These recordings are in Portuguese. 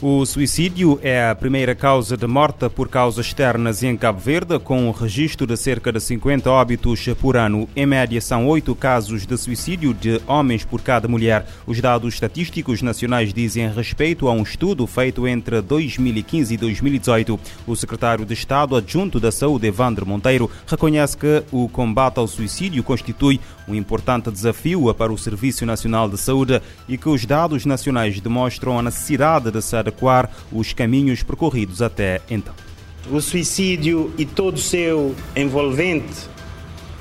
O suicídio é a primeira causa de morte por causas externas em Cabo Verde, com um registro de cerca de 50 óbitos por ano. Em média, são oito casos de suicídio de homens por cada mulher. Os dados estatísticos nacionais dizem respeito a um estudo feito entre 2015 e 2018. O secretário de Estado adjunto da Saúde, Evandro Monteiro, reconhece que o combate ao suicídio constitui um importante desafio para o Serviço Nacional de Saúde e que os dados nacionais demonstram a necessidade de se adequar os caminhos percorridos até então. O suicídio e todo o seu envolvente,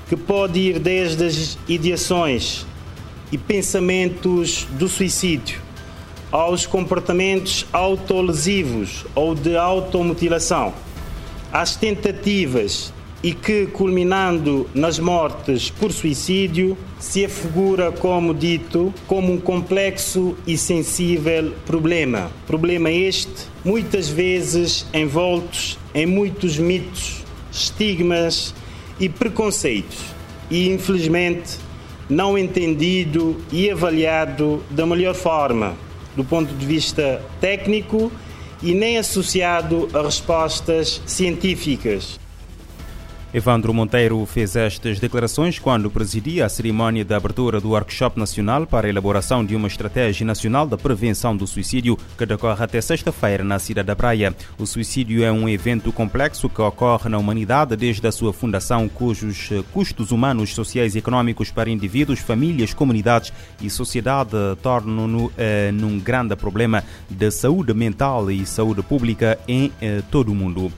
que pode ir desde as ideações e pensamentos do suicídio aos comportamentos autolesivos ou de automutilação, às tentativas e que, culminando nas mortes por suicídio, se afigura, como dito, como um complexo e sensível problema. Problema este, muitas vezes envoltos em muitos mitos, estigmas e preconceitos, e infelizmente não entendido e avaliado da melhor forma, do ponto de vista técnico e nem associado a respostas científicas. Evandro Monteiro fez estas declarações quando presidia a cerimónia de abertura do Workshop Nacional para a elaboração de uma estratégia nacional da prevenção do suicídio que decorre até sexta-feira na cidade da Praia. O suicídio é um evento complexo que ocorre na humanidade desde a sua fundação, cujos custos humanos, sociais e econômicos para indivíduos, famílias, comunidades e sociedade tornam-no eh, num grande problema de saúde mental e saúde pública em eh, todo o mundo.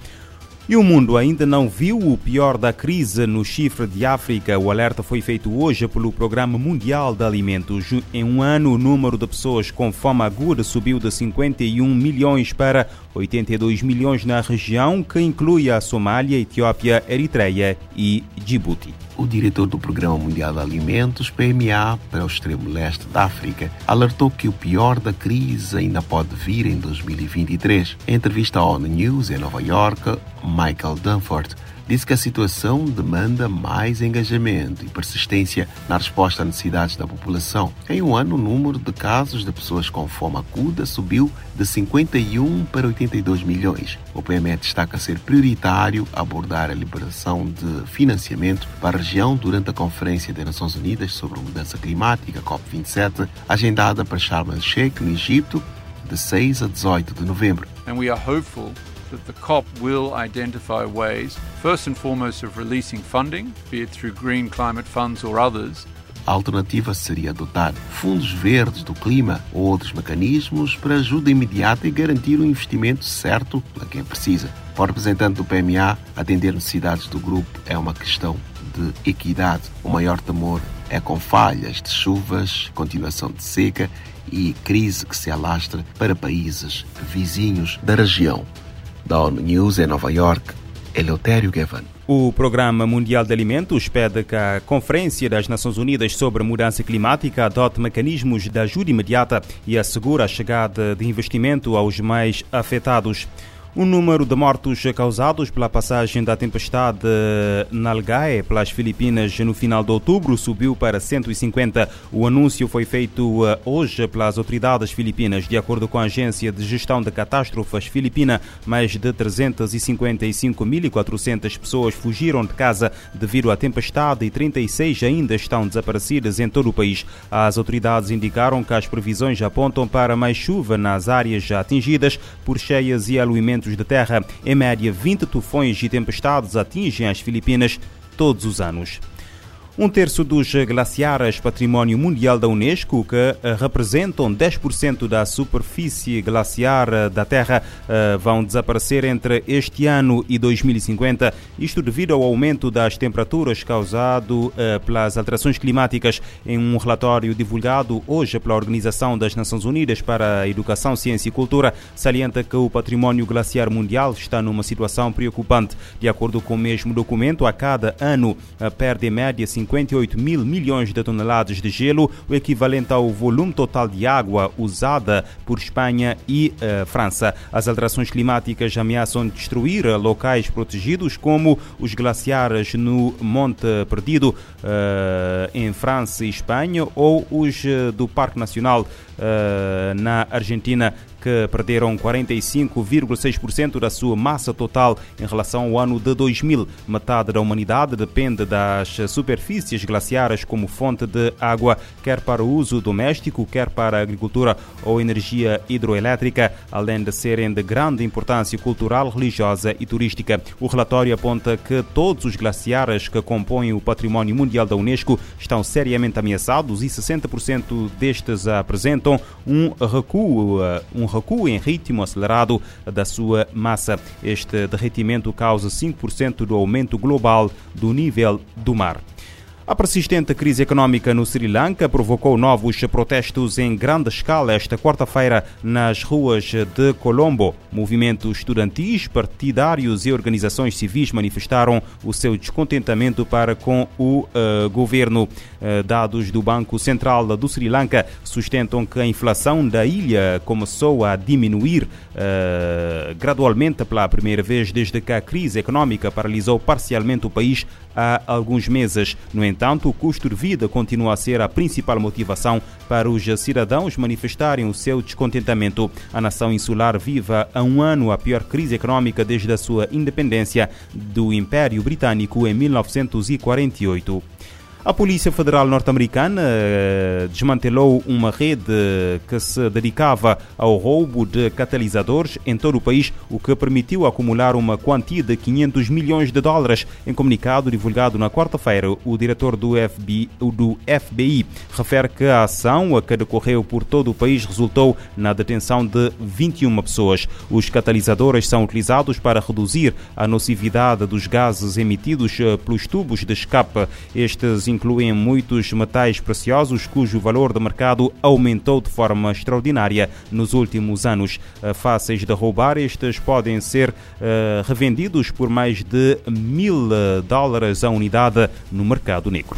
E o mundo ainda não viu o pior da crise no chifre de África. O alerta foi feito hoje pelo Programa Mundial de Alimentos. Em um ano, o número de pessoas com fome aguda subiu de 51 milhões para 82 milhões na região, que inclui a Somália, Etiópia, Eritreia e Djibouti. O diretor do Programa Mundial de Alimentos, PMA, para o extremo leste da África, alertou que o pior da crise ainda pode vir em 2023. Em entrevista à ONU News em Nova York, Michael Dunford disse que a situação demanda mais engajamento e persistência na resposta às necessidades da população. Em um ano, o número de casos de pessoas com fome aguda subiu de 51 para 82 milhões. O PME destaca ser prioritário abordar a liberação de financiamento para a região durante a Conferência das Nações Unidas sobre a Mudança Climática, COP27, agendada para Sharm el-Sheikh, no Egito, de 6 a 18 de novembro. And we are hopeful that the COP will identify ways, first and foremost, of releasing funding, be it through green climate funds or others. A alternativa seria adotar fundos verdes do clima ou outros mecanismos para ajuda imediata e garantir o investimento certo a quem precisa. Para o representante do PMA, atender necessidades do grupo é uma questão de equidade. O maior temor é com falhas de chuvas, continuação de seca e crise que se alastra para países vizinhos da região. ONU News em Nova York, Eleutério Gavan. O Programa Mundial de Alimentos pede que a Conferência das Nações Unidas sobre Mudança Climática adote mecanismos de ajuda imediata e assegure a chegada de investimento aos mais afetados. O número de mortos causados pela passagem da tempestade Nalgae pelas Filipinas no final de outubro subiu para 150. O anúncio foi feito eh, hoje pelas autoridades filipinas. De acordo com a Agência de Gestão de Catástrofes Filipina, mais de 355.400 pessoas fugiram de casa devido à tempestade e 36 ainda estão desaparecidas em todo o país. As autoridades indicaram que as previsões apontam para mais chuva nas áreas já atingidas por cheias e aluimentos de terra. Em média, 20 tufões e tempestades atingem as Filipinas todos os anos. Um terço dos glaciares Património Mundial da Unesco, que eh, representam 10% da superfície glaciar eh, da Terra, eh, vão desaparecer entre este ano e 2050. Isto devido ao aumento das temperaturas causado pelas alterações climáticas. Em um relatório divulgado hoje pela Organização das Nações Unidas para a Educação, Ciência e Cultura, salienta que o património glaciar mundial está numa situação preocupante. De acordo com o mesmo documento, a cada ano perde em média 50 58 mil milhões de toneladas de gelo, o equivalente ao volume total de água usada por Espanha e uh, França. As alterações climáticas ameaçam destruir locais protegidos, como os glaciares no Monte Perdido, uh, em França e Espanha, ou os uh, do Parque Nacional na Argentina, que perderam 45,6% da sua massa total em relação ao ano de 2000. Metade da humanidade depende das superfícies glaciares como fonte de água, quer para o uso doméstico, quer para a agricultura ou energia hidroelétrica, além de serem de grande importância cultural, religiosa e turística. O relatório aponta que todos os glaciares que compõem o património mundial da Unesco estão seriamente ameaçados e 60% destes apresentam um recuo, um recuo em ritmo acelerado da sua massa. Este derretimento causa 5% do aumento global do nível do mar. A persistente crise econômica no Sri Lanka provocou novos protestos em grande escala esta quarta-feira nas ruas de Colombo. Movimentos estudantis, partidários e organizações civis manifestaram o seu descontentamento para com o uh, governo. Uh, dados do Banco Central do Sri Lanka sustentam que a inflação da ilha começou a diminuir uh, gradualmente pela primeira vez desde que a crise econômica paralisou parcialmente o país há alguns meses. No entanto, o custo de vida continua a ser a principal motivação para os cidadãos manifestarem o seu descontentamento. A nação insular vive há um ano a pior crise econômica desde a sua independência do Império Britânico em 1948. A Polícia Federal Norte-Americana eh, desmantelou uma rede que se dedicava ao roubo de catalisadores em todo o país, o que permitiu acumular uma quantia de 500 milhões de dólares. Em comunicado divulgado na quarta-feira, o diretor do FBI, do FBI refere que a ação que decorreu por todo o país resultou na detenção de 21 pessoas. Os catalisadores são utilizados para reduzir a nocividade dos gases emitidos eh, pelos tubos de escape. Estes incluem muitos metais preciosos cujo valor de mercado aumentou de forma extraordinária nos últimos anos. Eh, fáceis de roubar, estes podem ser uh, revendidos por mais de mil eh, dólares a unidade no mercado negro.